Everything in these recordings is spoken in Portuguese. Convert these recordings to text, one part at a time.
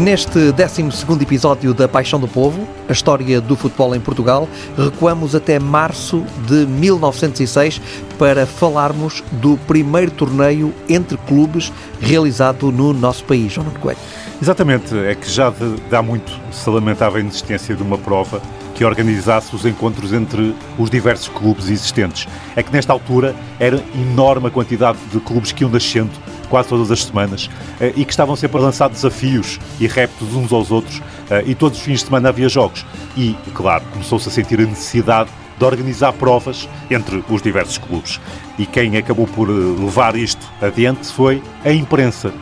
Neste 12 episódio da Paixão do Povo, a história do futebol em Portugal, recuamos até março de 1906 para falarmos do primeiro torneio entre clubes realizado no nosso país, João Coelho. Exatamente, é que já dá muito se lamentava a inexistência de uma prova que organizasse os encontros entre os diversos clubes existentes. É que nesta altura era enorme a quantidade de clubes que iam nascendo quase todas as semanas eh, e que estavam sempre a lançar desafios e reptos uns aos outros eh, e todos os fins de semana havia jogos. E, claro, começou-se a sentir a necessidade de organizar provas entre os diversos clubes. E quem acabou por eh, levar isto adiante foi a imprensa,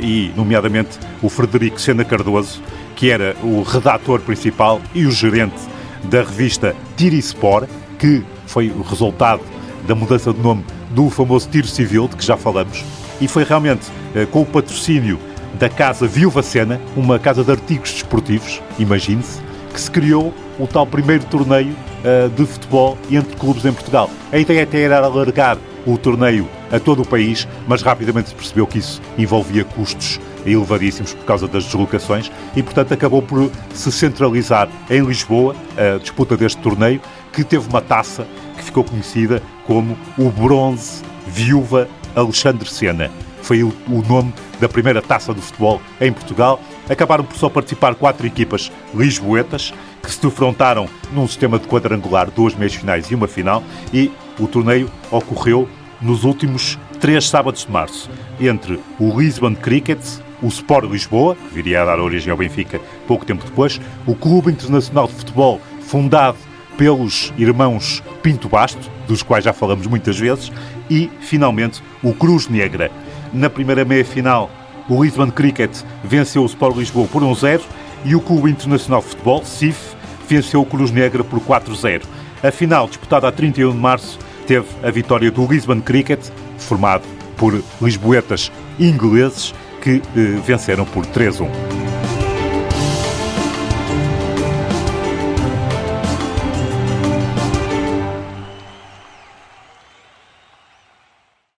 e, nomeadamente, o Frederico Sena Cardoso, que era o redator principal e o gerente da revista Tirispor, que foi o resultado da mudança de nome do famoso Tiro Civil, de que já falamos, e foi realmente eh, com o patrocínio da Casa Viúva Sena, uma casa de artigos desportivos, imagine-se, que se criou o tal primeiro torneio uh, de futebol entre clubes em Portugal. A ideia até era alargar o torneio a todo o país, mas rapidamente se percebeu que isso envolvia custos elevadíssimos por causa das deslocações e, portanto, acabou por se centralizar em Lisboa a disputa deste torneio, que teve uma taça que ficou conhecida como o Bronze Viúva Alexandre Sena. Foi o, nome da primeira taça do futebol em Portugal. Acabaram por só participar quatro equipas lisboetas, que se defrontaram num sistema de quadrangular, duas meias finais e uma final, e o torneio ocorreu nos últimos três sábados de março, entre o Lisbon Cricket, o Sport Lisboa, que viria a dar origem ao Benfica pouco tempo depois, o Clube Internacional de Futebol, fundado pelos irmãos Pinto Basto, dos quais já falamos muitas vezes, e, finalmente, o Cruz Negra. Na primeira meia-final, o Lisbon Cricket venceu o Sport Lisboa por 1-0 e o Clube Internacional de Futebol, CIF, venceu o Cruz Negra por 4-0. A final, disputada a 31 de março, teve a vitória do Lisbon Cricket, formado por lisboetas ingleses, que eh, venceram por 3-1.